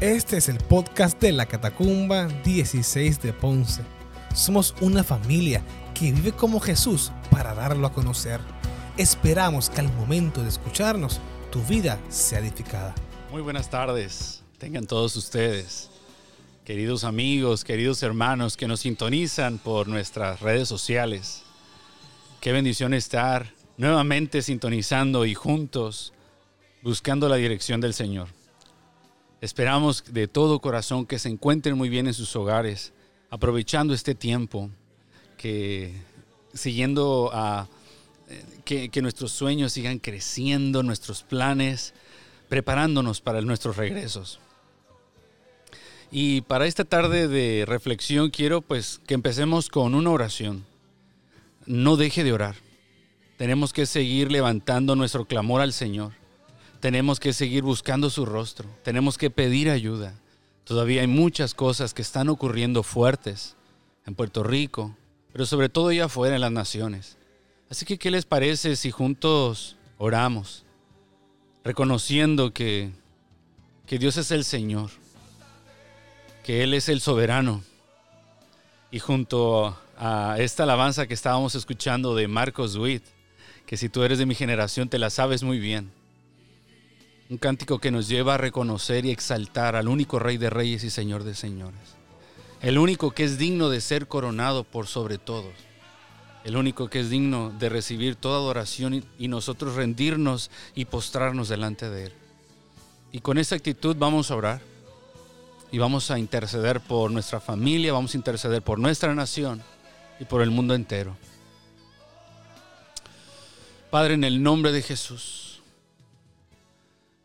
Este es el podcast de la Catacumba 16 de Ponce. Somos una familia que vive como Jesús para darlo a conocer. Esperamos que al momento de escucharnos tu vida sea edificada. Muy buenas tardes, tengan todos ustedes, queridos amigos, queridos hermanos que nos sintonizan por nuestras redes sociales. Qué bendición estar nuevamente sintonizando y juntos buscando la dirección del Señor. Esperamos de todo corazón que se encuentren muy bien en sus hogares, aprovechando este tiempo, que siguiendo a que, que nuestros sueños sigan creciendo, nuestros planes, preparándonos para nuestros regresos. Y para esta tarde de reflexión quiero pues que empecemos con una oración. No deje de orar. Tenemos que seguir levantando nuestro clamor al Señor tenemos que seguir buscando su rostro, tenemos que pedir ayuda. Todavía hay muchas cosas que están ocurriendo fuertes en Puerto Rico, pero sobre todo allá afuera en las naciones. Así que, ¿qué les parece si juntos oramos, reconociendo que, que Dios es el Señor, que Él es el soberano? Y junto a esta alabanza que estábamos escuchando de Marcos Witt, que si tú eres de mi generación te la sabes muy bien un cántico que nos lleva a reconocer y exaltar al único Rey de Reyes y Señor de Señores. El único que es digno de ser coronado por sobre todos. El único que es digno de recibir toda adoración y nosotros rendirnos y postrarnos delante de Él. Y con esa actitud vamos a orar y vamos a interceder por nuestra familia, vamos a interceder por nuestra nación y por el mundo entero. Padre, en el nombre de Jesús.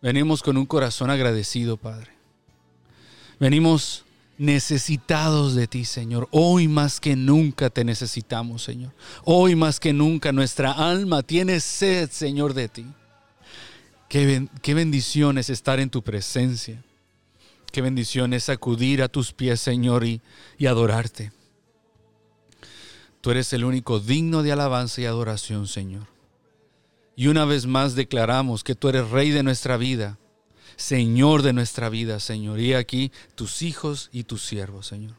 Venimos con un corazón agradecido, Padre. Venimos necesitados de ti, Señor. Hoy más que nunca te necesitamos, Señor. Hoy más que nunca nuestra alma tiene sed, Señor, de ti. Qué, bendición es estar en tu presencia. Qué bendición es acudir a tus pies, Señor, y, y adorarte. Tú eres el único digno de alabanza y adoración, Señor. Y una vez más declaramos que tú eres rey de nuestra vida, Señor de nuestra vida, Señor. Y aquí tus hijos y tus siervos, Señor.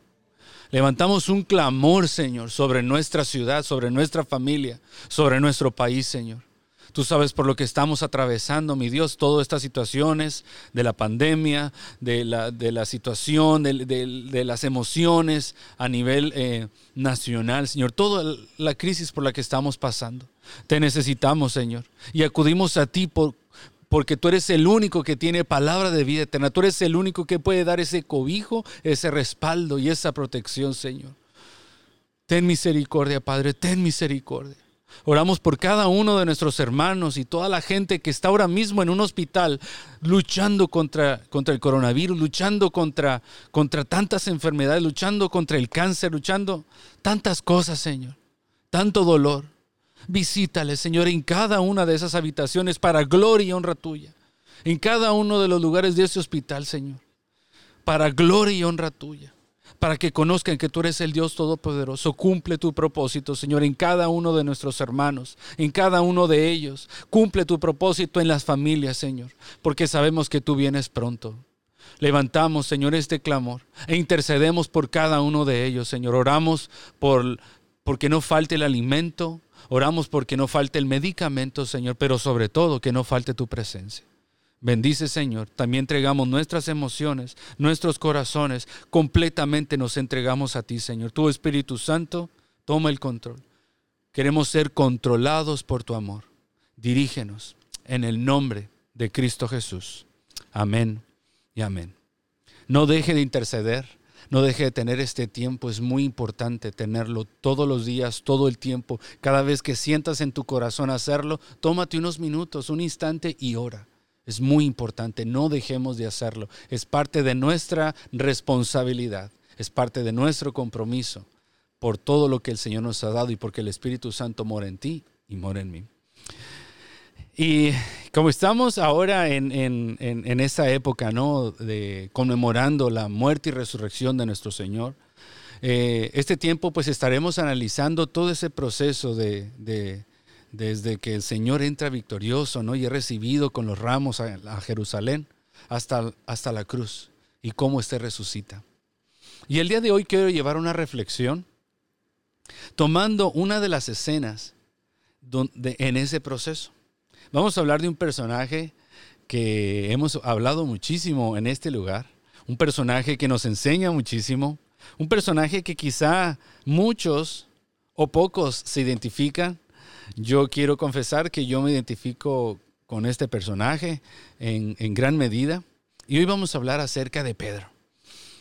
Levantamos un clamor, Señor, sobre nuestra ciudad, sobre nuestra familia, sobre nuestro país, Señor. Tú sabes por lo que estamos atravesando, mi Dios, todas estas situaciones de la pandemia, de la, de la situación, de, las emociones a nivel eh, nacional, Señor, toda la crisis por la que estamos pasando. Te necesitamos, Señor. Y acudimos a ti por, porque tú eres el único que tiene palabra de vida eterna. Tú eres el único que puede dar ese cobijo, ese respaldo y esa protección, Señor. Ten misericordia, Padre, ten misericordia. Oramos por cada uno de nuestros hermanos y toda la gente que está ahora mismo en un hospital luchando contra, contra el coronavirus, luchando contra, contra tantas enfermedades, luchando contra el cáncer, luchando tantas cosas, Señor. Tanto dolor. Visítale, Señor, en cada una de esas habitaciones para gloria y honra tuya. En cada uno de los lugares de ese hospital, Señor. Para gloria y honra tuya. Para que conozcan que tú eres el Dios Todopoderoso. Cumple tu propósito, Señor, en cada uno de nuestros hermanos, en cada uno de ellos. Cumple tu propósito en las familias, Señor, porque sabemos que tú vienes pronto. Levantamos, Señor, este clamor e intercedemos por cada uno de ellos, Señor. Oramos por porque no falte el alimento, Oramos porque no falte el medicamento, Señor, pero sobre todo que no falte tu presencia. Bendice, Señor. También entregamos nuestras emociones, nuestros corazones. Completamente nos entregamos a ti, Señor. Tu Espíritu Santo, toma el control. Queremos ser controlados por tu amor. Dirígenos en el nombre de Cristo Jesús. Amén y amén. No deje de interceder no deje de tener este tiempo, es muy importante tenerlo todos los días, todo el tiempo. Cada vez que sientas en tu corazón hacerlo, tómate unos minutos, un instante y ora. Es muy importante, no dejemos de hacerlo. Es parte de nuestra responsabilidad, es parte de nuestro compromiso por todo lo que el Señor nos ha dado y porque el Espíritu Santo mora en ti y mora en mí. Y como estamos ahora en, en, esta época, ¿no? De conmemorando la muerte y resurrección de nuestro Señor, eh, este tiempo pues estaremos analizando todo ese proceso de, desde que el Señor entra victorioso, ¿no? Y es recibido con los ramos a, Jerusalén hasta, hasta la cruz. y cómo éste resucita. Y el día de hoy quiero llevar una reflexión tomando una de las escenas en ese proceso. Vamos a hablar de un personaje que hemos hablado muchísimo en este lugar, un personaje que nos enseña muchísimo, un personaje que quizá muchos o pocos se identifican. Yo quiero confesar que yo me identifico con este personaje en, gran medida. Y hoy vamos a hablar acerca de Pedro.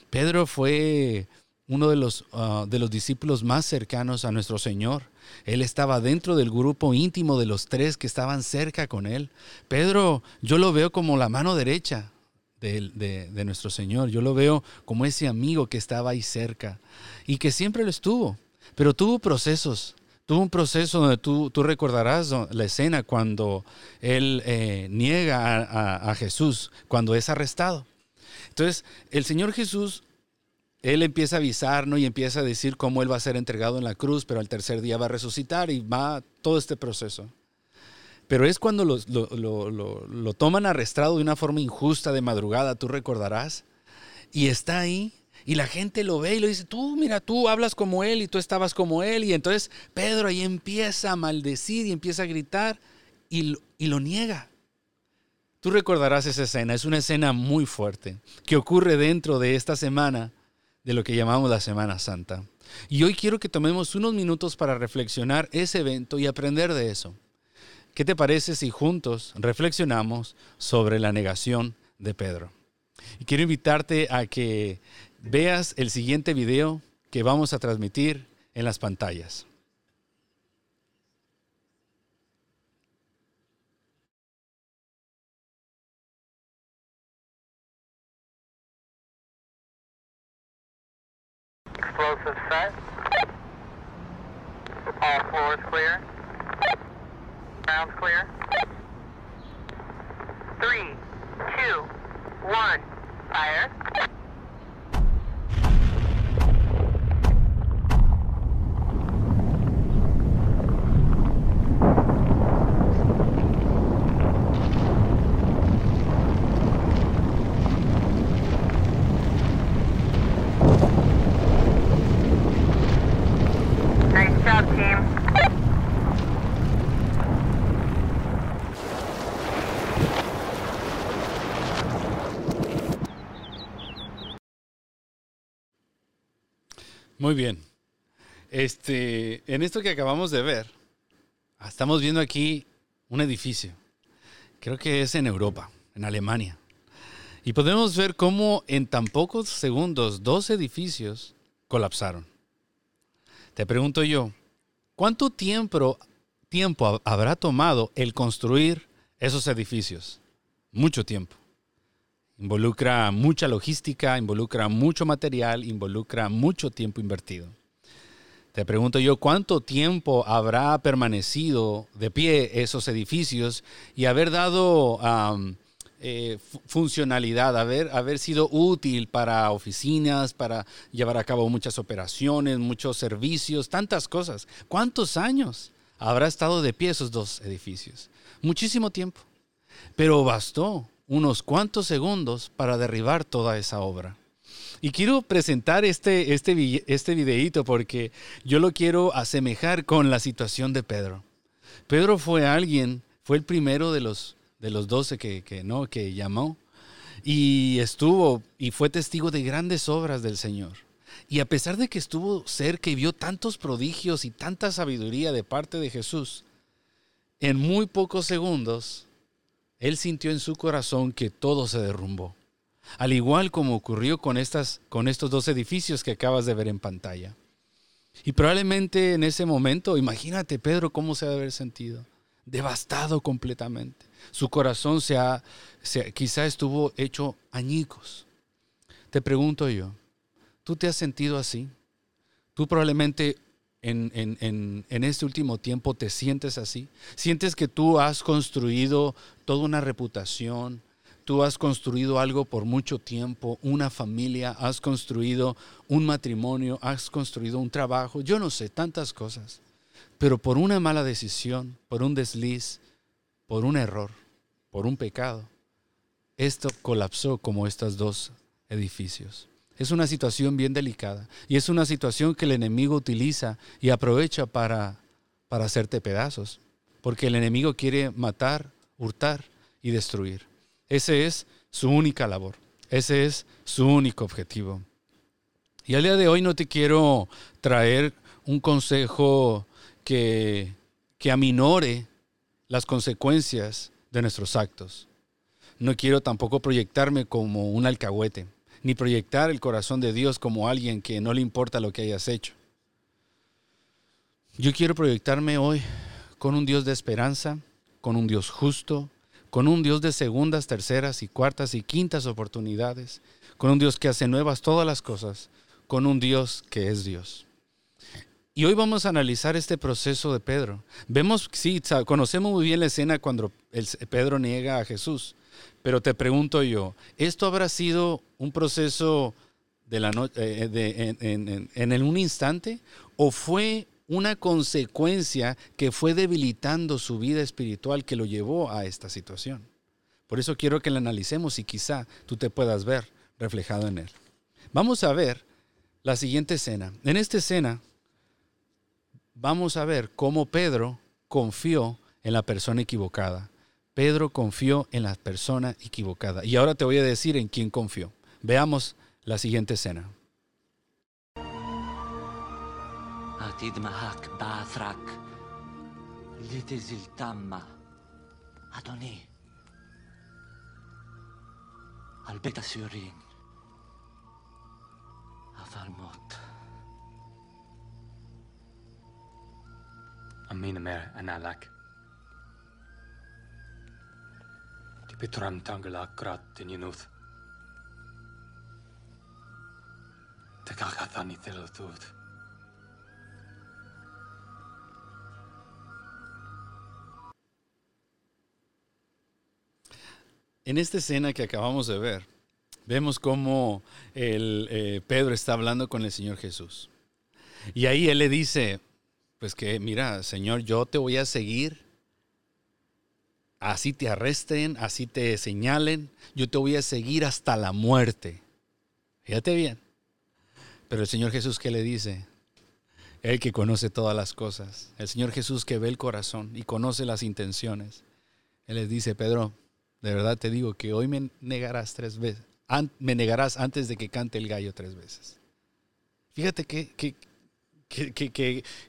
Pedro fue uno de los, ah, de los discípulos más cercanos a nuestro Señor. Él estaba dentro del grupo íntimo de los tres que estaban cerca con él. Pedro, yo lo veo como la mano derecha de, de, nuestro Señor. Yo lo veo como ese amigo que estaba ahí cerca y que siempre lo estuvo, pero tuvo procesos. Tuvo un proceso donde tú, tú recordarás la escena cuando él eh, niega a, Jesús, cuando es arrestado. Entonces, el Señor Jesús él empieza a avisar, ¿no? Y empieza a decir cómo él va a ser entregado en la cruz, pero al tercer día va a resucitar y va todo este proceso. Pero es cuando lo, lo, toman arrestado de una forma injusta de madrugada, tú recordarás, y está ahí, y la gente lo ve y lo dice, tú, mira, tú hablas como él y tú estabas como él, y entonces Pedro ahí empieza a maldecir y empieza a gritar y, y lo niega. Tú recordarás esa escena, es una escena muy fuerte que ocurre dentro de esta semana de lo que llamamos la Semana Santa. Y hoy quiero que tomemos unos minutos para reflexionar ese evento y aprender de eso. ¿Qué te parece si juntos reflexionamos sobre la negación de Pedro? Y quiero invitarte a que veas el siguiente video que vamos a transmitir en las pantallas. Explosive set. All floors clear. Ground's clear. Three, two, one, fire. Muy bien. Este, en esto que acabamos de ver, estamos viendo aquí un edificio. Creo que es en Europa, en Alemania. Y podemos ver cómo en tan pocos segundos dos edificios colapsaron. Te pregunto yo, ¿cuánto tiempo, tiempo habrá tomado el construir esos edificios? Mucho tiempo. Involucra mucha logística, involucra mucho material, involucra mucho tiempo invertido. Te pregunto yo, ¿cuánto tiempo habrá permanecido de pie esos edificios y haber dado eh, funcionalidad, haber, haber sido útil para oficinas, para llevar a cabo muchas operaciones, muchos servicios, tantas cosas? ¿Cuántos años habrá estado de pie esos dos edificios? Muchísimo tiempo. Pero bastó unos cuantos segundos para derribar toda esa obra. Y quiero presentar este, este, este videíto porque yo lo quiero asemejar con la situación de Pedro. Pedro fue alguien, fue el primero de los, de los doce que, que, ¿no? que llamó y estuvo y fue testigo de grandes obras del Señor. Y a pesar de que estuvo cerca y vio tantos prodigios y tanta sabiduría de parte de Jesús, en muy pocos segundos él sintió en su corazón que todo se derrumbó. Al igual como ocurrió con, estas, con estos dos edificios que acabas de ver en pantalla. Y probablemente en ese momento, imagínate Pedro cómo se ha de haber sentido. Devastado completamente. Su corazón se ha, quizá estuvo hecho añicos. Te pregunto yo, ¿tú te has sentido así? Tú probablemente en, este último tiempo te sientes así? ¿Sientes que tú has construido toda una reputación? Tú has construido algo por mucho tiempo, una familia, has construido un matrimonio, has construido un trabajo, yo no sé, tantas cosas. Pero por una mala decisión, por un desliz, por un error, por un pecado, esto colapsó como estas dos edificios. Es una situación bien delicada y es una situación que el enemigo utiliza y aprovecha para, para hacerte pedazos, porque el enemigo quiere matar, hurtar y destruir. Ese es su única labor, ese es su único objetivo. Y al día de hoy no te quiero traer un consejo que, que aminore las consecuencias de nuestros actos. No quiero tampoco proyectarme como un alcahuete, ni proyectar el corazón de Dios como alguien que no le importa lo que hayas hecho. Yo quiero proyectarme hoy con un Dios de esperanza, con un Dios justo, con un Dios de segundas, terceras y cuartas y quintas oportunidades, con un Dios que hace nuevas todas las cosas, con un Dios que es Dios. Y hoy vamos a analizar este proceso de Pedro. Vemos, sí, conocemos muy bien la escena cuando Pedro niega a Jesús, pero te pregunto yo, ¿esto habrá sido un proceso de la eh, en, en un instante o fue una consecuencia que fue debilitando su vida espiritual que lo llevó a esta situación? Por eso quiero que la analicemos y quizá tú te puedas ver reflejado en él. Vamos a ver la siguiente escena. En esta escena vamos a ver cómo Pedro confió en la persona equivocada. Pedro confió en la persona equivocada. Y ahora te voy a decir en quién confió. Veamos la siguiente escena. Analak. Tipitram tangala krat tinuth. Tekakathani telotut. En esta escena que acabamos de ver, vemos cómo el, eh, Pedro está hablando con el Señor Jesús. Y ahí él le dice, pues que, mira, Señor, yo te voy a seguir. Así te arresten, así te señalen, yo te voy a seguir hasta la muerte. Fíjate bien. Pero el Señor Jesús, ¿qué le dice? Él que conoce todas las cosas. El Señor Jesús que ve el corazón y conoce las intenciones. Él les dice, Pedro, de verdad te digo que hoy me negarás tres veces me negarás antes de que cante el gallo tres veces. Fíjate qué,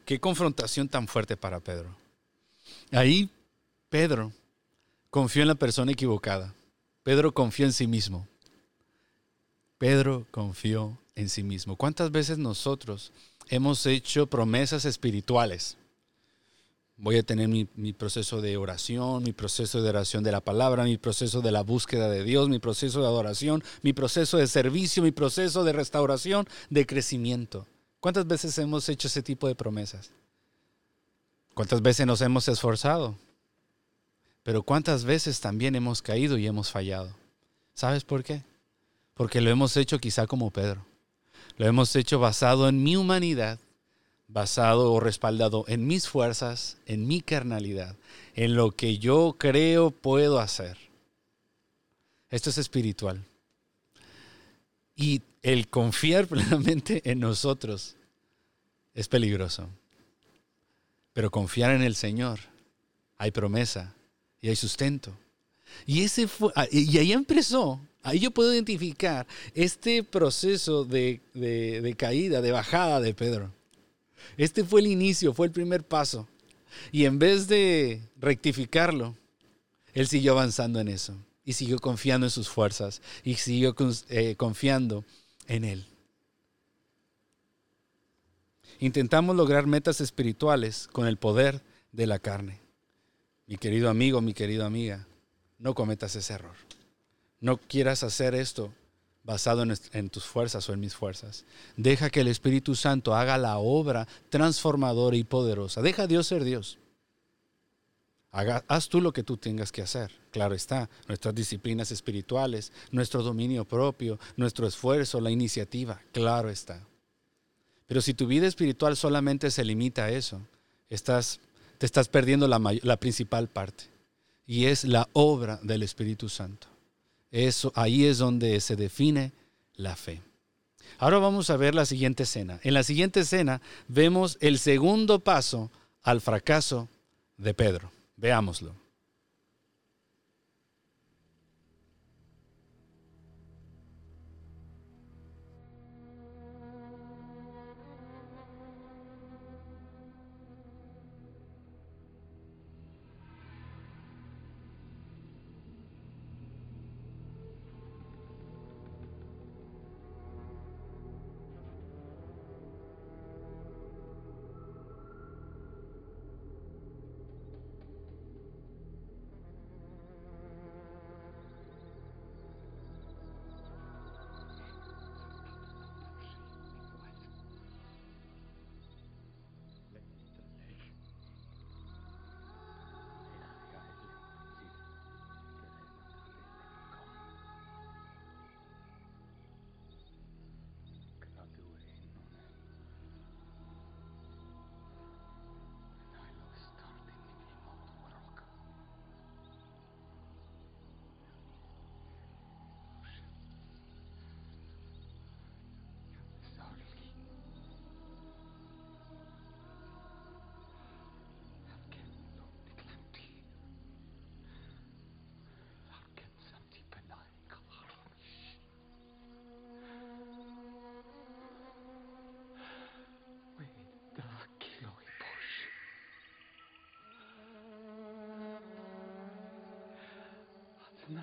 qué, confrontación tan fuerte para Pedro. Ahí Pedro confió en la persona equivocada. Pedro confió en sí mismo. Pedro confió en sí mismo. ¿Cuántas veces nosotros hemos hecho promesas espirituales? Voy a tener mi, proceso de oración, mi proceso de oración de la palabra, mi proceso de la búsqueda de Dios, mi proceso de adoración, mi proceso de servicio, mi proceso de restauración, de crecimiento. ¿Cuántas veces hemos hecho ese tipo de promesas? ¿Cuántas veces nos hemos esforzado? Pero ¿cuántas veces también hemos caído y hemos fallado? ¿Sabes por qué? Porque lo hemos hecho quizá como Pedro. Lo hemos hecho basado en mi humanidad basado o respaldado en mis fuerzas, en mi carnalidad, en lo que yo creo puedo hacer. Esto es espiritual. Y el confiar plenamente en nosotros es peligroso. Pero confiar en el Señor, hay promesa y hay sustento. Y, ese ah, y ahí empezó, ahí yo puedo identificar este proceso de, de caída, de bajada de Pedro. Este fue el inicio, fue el primer paso. Y en vez de rectificarlo, él siguió avanzando en eso y siguió confiando en sus fuerzas y siguió eh, confiando en él. Intentamos lograr metas espirituales con el poder de la carne. Mi querido amigo, mi querida amiga, no cometas ese error. No quieras hacer esto basado en, tus fuerzas o en mis fuerzas. Deja que el Espíritu Santo haga la obra transformadora y poderosa. Deja a Dios ser Dios. haz tú lo que tú tengas que hacer. Claro está, nuestras disciplinas espirituales, nuestro dominio propio, nuestro esfuerzo, la iniciativa, claro está. Pero si tu vida espiritual solamente se limita a eso, estás, te estás perdiendo la, principal parte. Y es la obra del Espíritu Santo. Eso, ahí es donde se define la fe. Ahora vamos a ver la siguiente escena. En la siguiente escena vemos el segundo paso al fracaso de Pedro. Veámoslo. Adonai.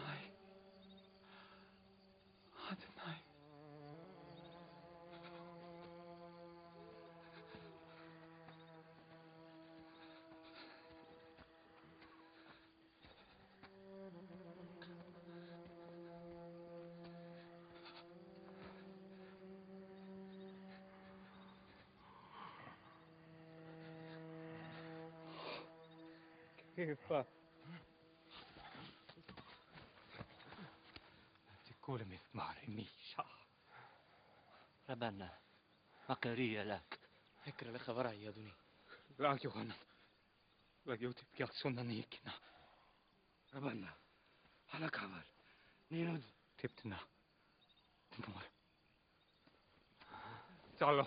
Adonai. Fuck. بنا فقرية لك. هكرا يا عيادني لا يوغانا لا يوتي بيات سونا نيكنا. ربنا على كامل نينود. تبتنا. تنمر. تعالوا.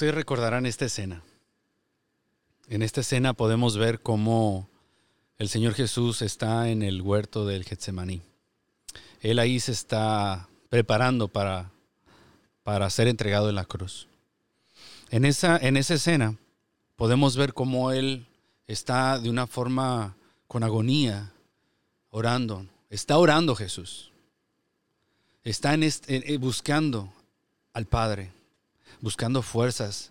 Ustedes recordarán esta escena. En esta escena podemos ver cómo el Señor Jesús está en el huerto del Getsemaní. Él ahí se está preparando para, para ser entregado en la cruz. En esa, en esa escena podemos ver cómo Él está de una forma con agonía, orando. Está orando Jesús. Está eh, buscando al Padre buscando fuerzas.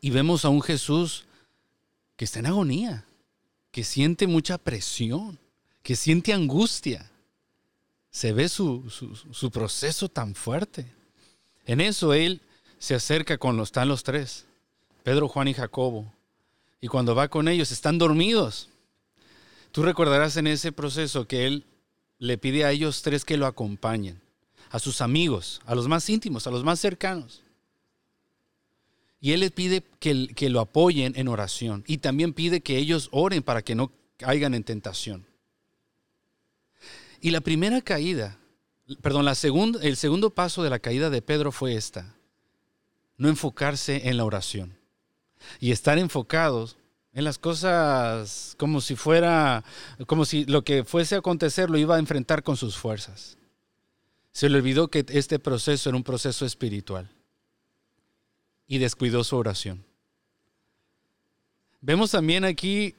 Y vemos a un Jesús que está en agonía, que siente mucha presión, que siente angustia. Se ve su, su- proceso tan fuerte. En eso él se acerca con los, están los tres, Pedro, Juan y Jacobo. Y cuando va con ellos, están dormidos. Tú recordarás en ese proceso que él le pide a ellos tres que lo acompañen, a sus amigos, a los más íntimos, a los más cercanos. Y Él les pide que, que lo apoyen en oración y también pide que ellos oren para que no caigan en tentación. Y la primera caída, perdón, la segunda, el segundo paso de la caída de Pedro fue esta, no enfocarse en la oración y estar enfocados en las cosas como si fuera, como si lo que fuese a acontecer lo iba a enfrentar con sus fuerzas. Se le olvidó que este proceso era un proceso espiritual y descuidó su oración. Vemos también aquí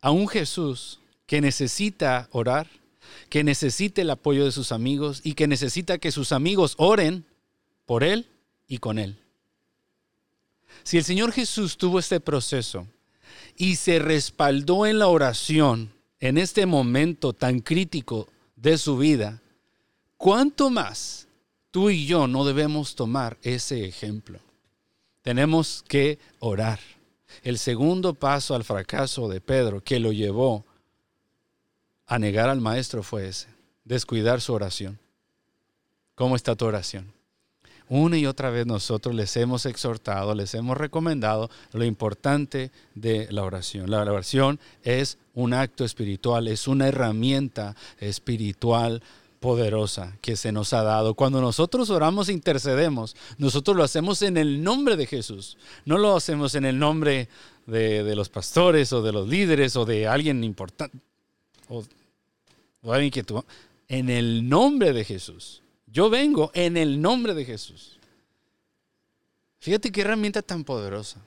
a un Jesús que necesita orar, que necesita el apoyo de sus amigos y que necesita que sus amigos oren por él y con él. Si el Señor Jesús tuvo este proceso y se respaldó en la oración en este momento tan crítico de su vida, ¿cuánto más tú y yo no debemos tomar ese ejemplo? Tenemos que orar. El segundo paso al fracaso de Pedro que lo llevó a negar al maestro fue ese, descuidar su oración. ¿Cómo está tu oración? Una y otra vez nosotros les hemos exhortado, les hemos recomendado lo importante de la oración. La oración es un acto espiritual, es una herramienta espiritual poderosa que se nos ha dado. Cuando nosotros oramos e intercedemos, nosotros lo hacemos en el nombre de Jesús. No lo hacemos en el nombre de, los pastores o de los líderes o de alguien importante o, alguien que tú... En el nombre de Jesús. Yo vengo en el nombre de Jesús. Fíjate qué herramienta tan poderosa.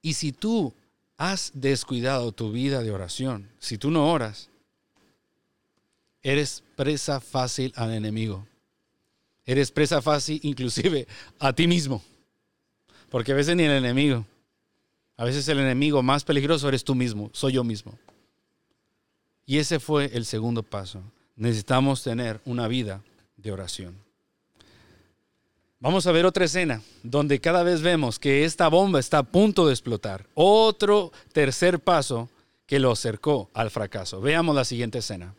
Y si tú has descuidado tu vida de oración, si tú no oras, eres presa fácil al enemigo. Eres presa fácil inclusive a ti mismo. Porque a veces ni el enemigo. A veces el enemigo más peligroso eres tú mismo, soy yo mismo. Y ese fue el segundo paso. Necesitamos tener una vida de oración. Vamos a ver otra escena donde cada vez vemos que esta bomba está a punto de explotar. Otro tercer paso que lo acercó al fracaso. Veamos la siguiente escena.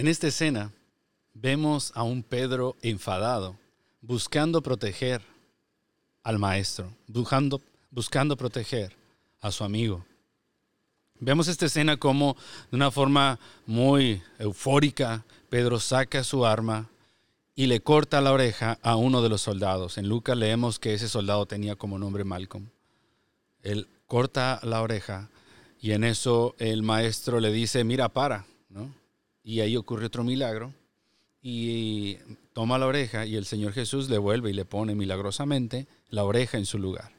En esta escena vemos a un Pedro enfadado, buscando proteger al maestro, buscando, buscando proteger a su amigo. Vemos esta escena como de una forma muy eufórica, Pedro saca su arma y le corta la oreja a uno de los soldados. En Lucas leemos que ese soldado tenía como nombre Malcolm. Él corta la oreja y en eso el maestro le dice, mira, para. Y ahí ocurre otro milagro. Y toma la oreja y el Señor Jesús le vuelve y le pone milagrosamente la oreja en su lugar.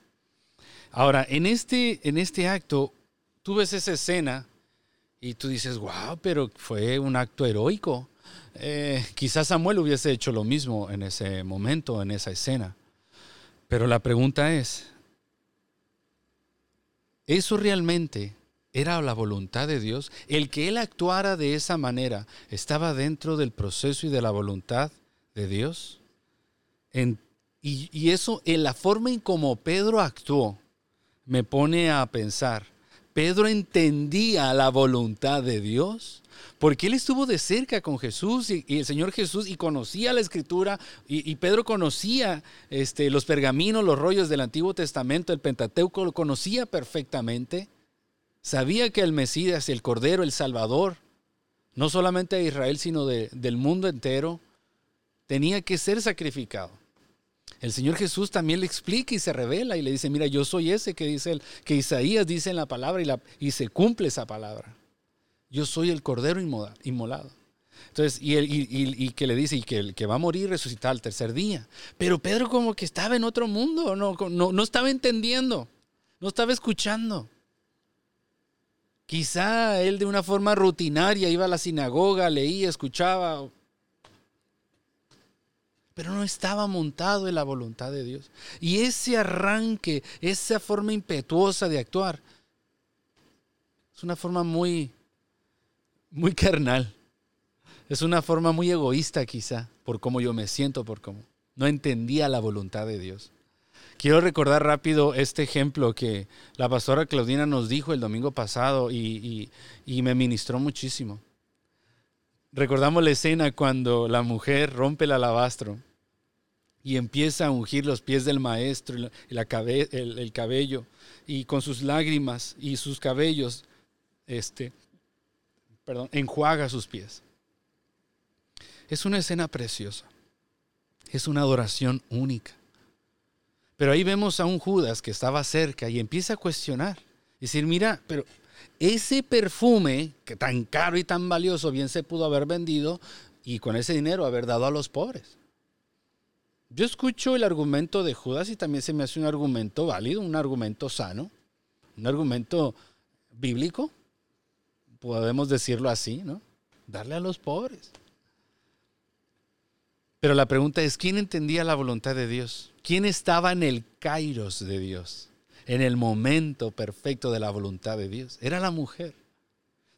Ahora, en este, en este acto, tú ves esa escena y tú dices, wow, pero fue un acto heroico. Eh, quizás Samuel hubiese hecho lo mismo en ese momento, en esa escena. Pero la pregunta es, ¿eso realmente era la voluntad de Dios. El que Él actuara de esa manera estaba dentro del proceso y de la voluntad de Dios. y, y, eso, en la forma en como Pedro actuó, me pone a pensar, Pedro entendía la voluntad de Dios, porque él estuvo de cerca con Jesús y, el Señor Jesús y conocía la escritura y, Pedro conocía este, los pergaminos, los rollos del Antiguo Testamento, el Pentateuco, lo conocía perfectamente. Sabía que el Mesías, el Cordero, el Salvador, no solamente de Israel, sino del mundo entero, tenía que ser sacrificado. El Señor Jesús también le explica y se revela y le dice, mira, yo soy ese que dice el, que Isaías dice en la palabra y, se cumple esa palabra. Yo soy el Cordero inmolado. Entonces, y, y, que le dice, y que va a morir resucitar al tercer día. Pero Pedro como que estaba en otro mundo, no, no, no estaba entendiendo, no estaba escuchando. Quizá él de una forma rutinaria iba a la sinagoga, leía, escuchaba. pero no estaba montado en la voluntad de Dios. Y ese arranque, esa forma impetuosa de actuar, es una forma muy, muy carnal. Es una forma muy egoísta quizá, por cómo yo me siento, por cómo no entendía la voluntad de Dios. Quiero recordar rápido este ejemplo que la pastora Claudina nos dijo el domingo pasado y, me ministró muchísimo. Recordamos la escena cuando la mujer rompe el alabastro y empieza a ungir los pies del maestro y la, el, cabello y con sus lágrimas y sus cabellos, este, perdón, enjuaga sus pies. Es una escena preciosa. Es una adoración única. Pero ahí vemos a un Judas que estaba cerca y empieza a cuestionar. Decir, mira, pero ese perfume, que tan caro y tan valioso, bien se pudo haber vendido y con ese dinero haber dado a los pobres. Yo escucho el argumento de Judas y también se me hace un argumento válido, un argumento sano, un argumento bíblico, podemos decirlo así, ¿no? Darle a los pobres. Pero la pregunta es, ¿quién entendía la voluntad de Dios? ¿Quién estaba en el kairos de Dios? en el momento perfecto de la voluntad de Dios. Era la mujer.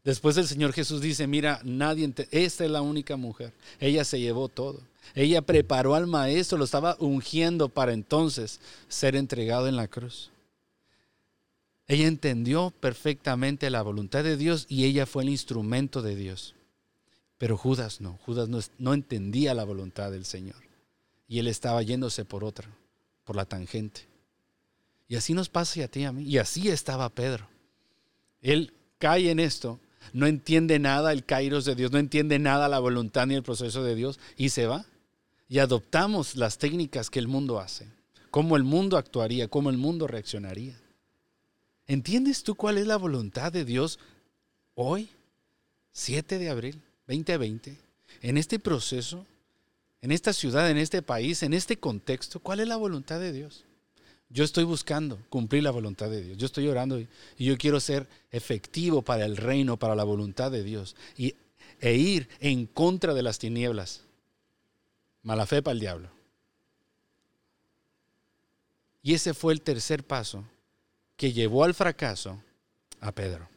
Después el Señor Jesús dice, mira, nadie, esta es la única mujer. Ella se llevó todo. Ella preparó al maestro, lo estaba ungiendo para entonces ser entregado en la cruz. Ella entendió perfectamente la voluntad de Dios y ella fue el instrumento de Dios. Pero Judas no, Judas no, entendía la voluntad del Señor. Y él estaba yéndose por otra, por la tangente. Y así nos pasa a ti y a mí. Y así estaba Pedro. Él cae en esto, no entiende nada el kairos de Dios, no entiende nada la voluntad ni el proceso de Dios y se va. Y adoptamos las técnicas que el mundo hace, cómo el mundo actuaría, cómo el mundo reaccionaría. ¿Entiendes tú cuál es la voluntad de Dios hoy, 7 de abril 2020, en este proceso, en esta ciudad, en este país, en este contexto? ¿Cuál es la voluntad de Dios? Yo estoy buscando cumplir la voluntad de Dios. Yo estoy orando y, yo quiero ser efectivo para el reino, para la voluntad de Dios y, e ir en contra de las tinieblas. Mala fe para el diablo. Y ese fue el tercer paso que llevó al fracaso a Pedro.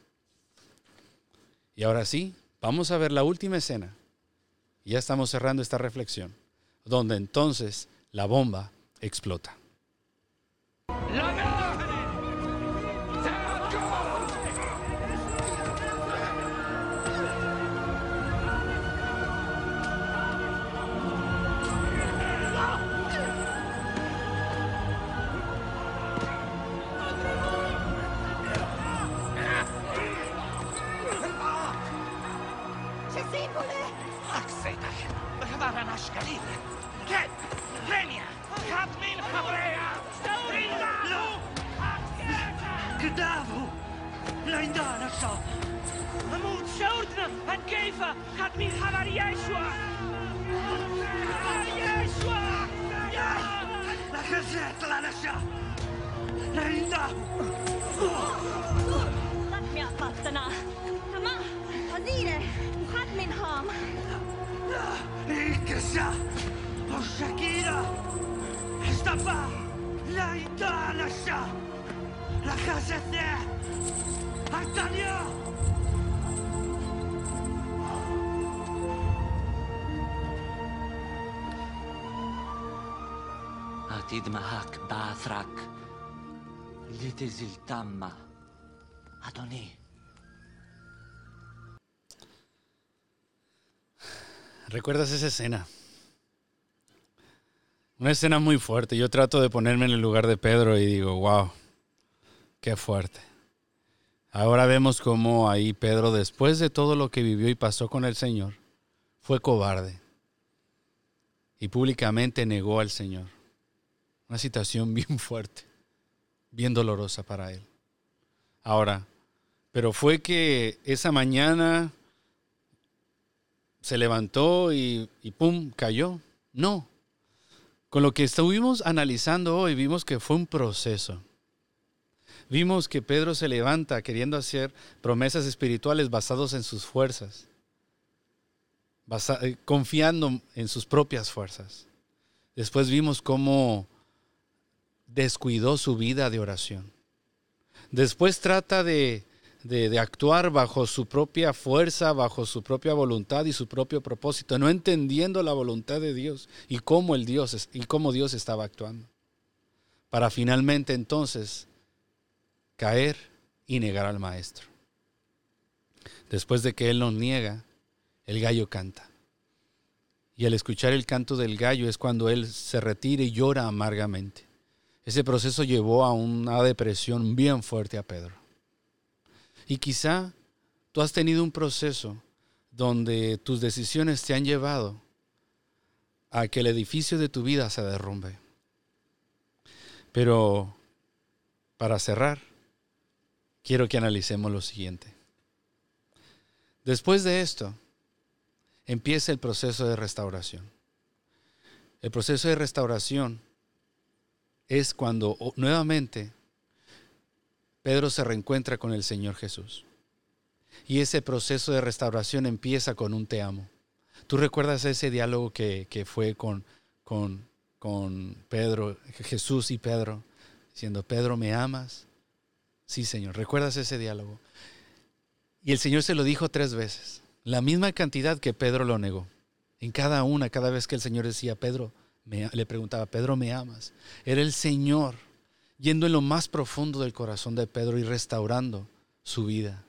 Y ahora sí, vamos a ver la última escena. Ya estamos cerrando esta reflexión, donde entonces la bomba explota. يسوع ختمي الخبر يسوع يسوع لا خزنة طلع لشا ريندا ختمي أطلتنا تمام خزيرة وختمي نهام لا إيكسا وشكيرة اشتبه لا يدعى لشا لا خزنة الدنيا ¿Recuerdas esa escena? Una escena muy fuerte. Yo trato de ponerme en el lugar de Pedro y digo, wow, qué fuerte. Ahora vemos cómo ahí Pedro, después de todo lo que vivió y pasó con el Señor, fue cobarde y públicamente negó al Señor. Una situación bien fuerte, bien dolorosa para él. Ahora, pero fue que esa mañana se levantó y, pum, cayó. No. Con lo que estuvimos analizando hoy, vimos que fue un proceso. Vimos que Pedro se levanta queriendo hacer promesas espirituales basadas en sus fuerzas, eh, confiando en sus propias fuerzas. Después vimos cómo descuidó su vida de oración. Después trata de, de, actuar bajo su propia fuerza, bajo su propia voluntad y su propio propósito, no entendiendo la voluntad de Dios y cómo el Dios y cómo Dios estaba actuando. Para finalmente entonces caer y negar al maestro. Después de que él nos niega, el gallo canta. Y al escuchar el canto del gallo es cuando él se retira y llora amargamente. Ese proceso llevó a una depresión bien fuerte a Pedro. Y quizá tú has tenido un proceso donde tus decisiones te han llevado a que el edificio de tu vida se derrumbe. Pero para cerrar, quiero que analicemos lo siguiente. Después de esto, empieza el proceso de restauración. El proceso de restauración es cuando nuevamente Pedro se reencuentra con el Señor Jesús. Y ese proceso de restauración empieza con un te amo. ¿Tú recuerdas ese diálogo que, fue con, con, con Pedro, Jesús y Pedro, diciendo, Pedro, ¿me amas? Sí, Señor. ¿Recuerdas ese diálogo? Y el Señor se lo dijo tres veces, la misma cantidad que Pedro lo negó. En cada una, cada vez que el Señor decía, Pedro, le preguntaba, Pedro, ¿me amas? Era el Señor yendo en lo más profundo del corazón de Pedro y restaurando su vida.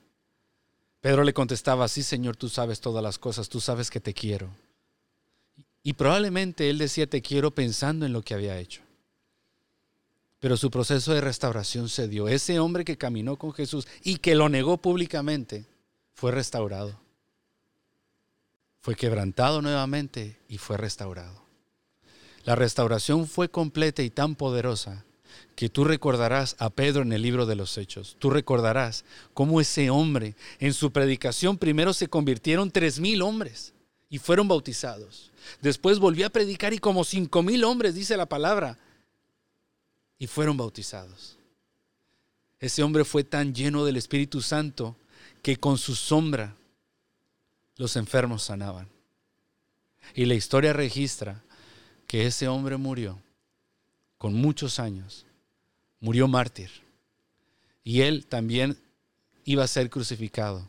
Pedro le contestaba, sí Señor, tú sabes todas las cosas, tú sabes que te quiero. Y probablemente él decía, te quiero pensando en lo que había hecho. Pero su proceso de restauración se dio. Ese hombre que caminó con Jesús y que lo negó públicamente, fue restaurado. Fue quebrantado nuevamente y fue restaurado. La restauración fue completa y tan poderosa que tú recordarás a Pedro en el libro de los Hechos. Tú recordarás cómo ese hombre en su predicación primero se convirtieron tres mil hombres y fueron bautizados. Después volvió a predicar y como cinco mil hombres, dice la palabra, y fueron bautizados. Ese hombre fue tan lleno del Espíritu Santo que con su sombra los enfermos sanaban. Y la historia registra que ese hombre murió con muchos años, murió mártir. Y él también iba a ser crucificado.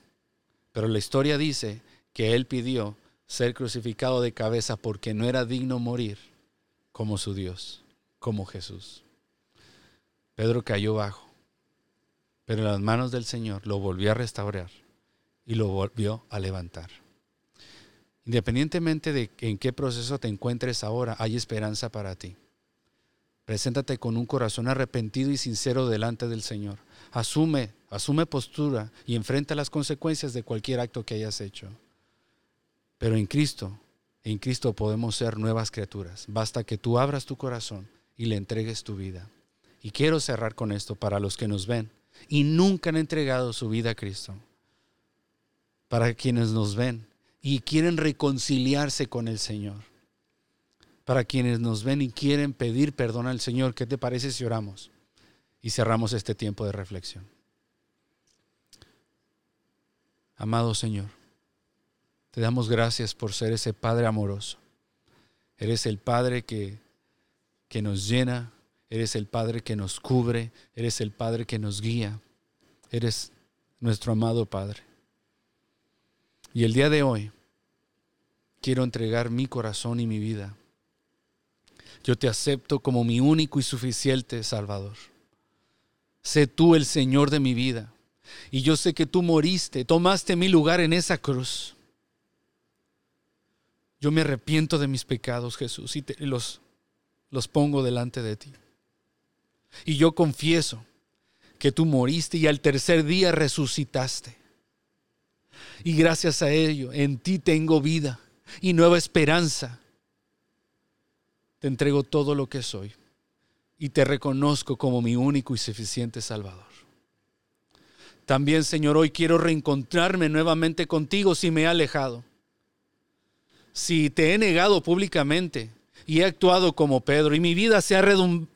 Pero la historia dice que él pidió ser crucificado de cabeza porque no era digno morir como su Dios, como Jesús. Pedro cayó bajo, pero en las manos del Señor lo volvió a restaurar y lo volvió a levantar. Independientemente de en qué proceso te encuentres ahora, hay esperanza para ti. Preséntate con un corazón arrepentido y sincero delante del Señor. Asume, asume postura y enfrenta las consecuencias de cualquier acto que hayas hecho. Pero en Cristo, en Cristo podemos ser nuevas criaturas. Basta que tú abras tu corazón y le entregues tu vida. Y quiero cerrar con esto para los que nos ven y nunca han entregado su vida a Cristo. Para quienes nos ven, y quieren reconciliarse con el Señor. Para quienes nos ven y quieren pedir perdón al Señor, ¿qué te parece si oramos y cerramos este tiempo de reflexión? Amado Señor, te damos gracias por ser ese Padre amoroso. Eres el Padre que, que nos llena, eres el Padre que nos cubre, eres el Padre que nos guía, eres nuestro amado Padre. Y el día de hoy quiero entregar mi corazón y mi vida. Yo te acepto como mi único y suficiente Salvador. Sé tú el Señor de mi vida. Y yo sé que tú moriste, tomaste mi lugar en esa cruz. Yo me arrepiento de mis pecados, Jesús, y los, los pongo delante de ti. Y yo confieso que tú moriste y al tercer día resucitaste. Y gracias a ello, en ti tengo vida y nueva esperanza. Te entrego todo lo que soy y te reconozco como mi único y suficiente Salvador. También, Señor, hoy quiero reencontrarme nuevamente contigo si me he alejado. Si te he negado públicamente y he actuado como Pedro y mi vida se ha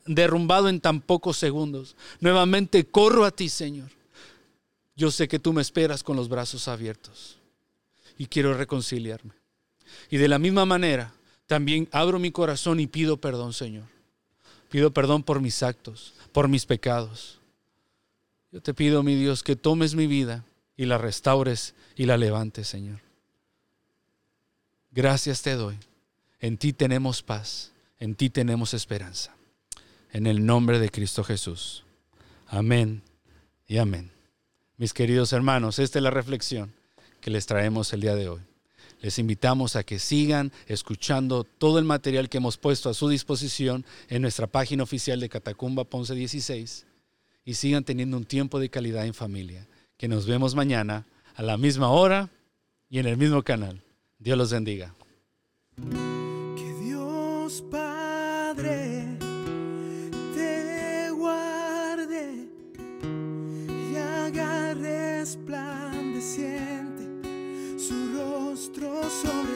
derrumbado en tan pocos segundos, nuevamente corro a ti, Señor yo sé que tú me esperas con los brazos abiertos y quiero reconciliarme. Y de la misma manera, también abro mi corazón y pido perdón, Señor. Pido perdón por mis actos, por mis pecados. Yo te pido, mi Dios, que tomes mi vida y la restaures y la levantes, Señor. Gracias te doy. En ti tenemos paz, en ti tenemos esperanza. En el nombre de Cristo Jesús. Amén y amén. Mis queridos hermanos, esta es la reflexión que les traemos el día de hoy. Les invitamos a que sigan escuchando todo el material que hemos puesto a su disposición en nuestra página oficial de Catacumba Ponce 16 y sigan teniendo un tiempo de calidad en familia. Que nos vemos mañana a la misma hora y en el mismo canal. Dios los bendiga. sobre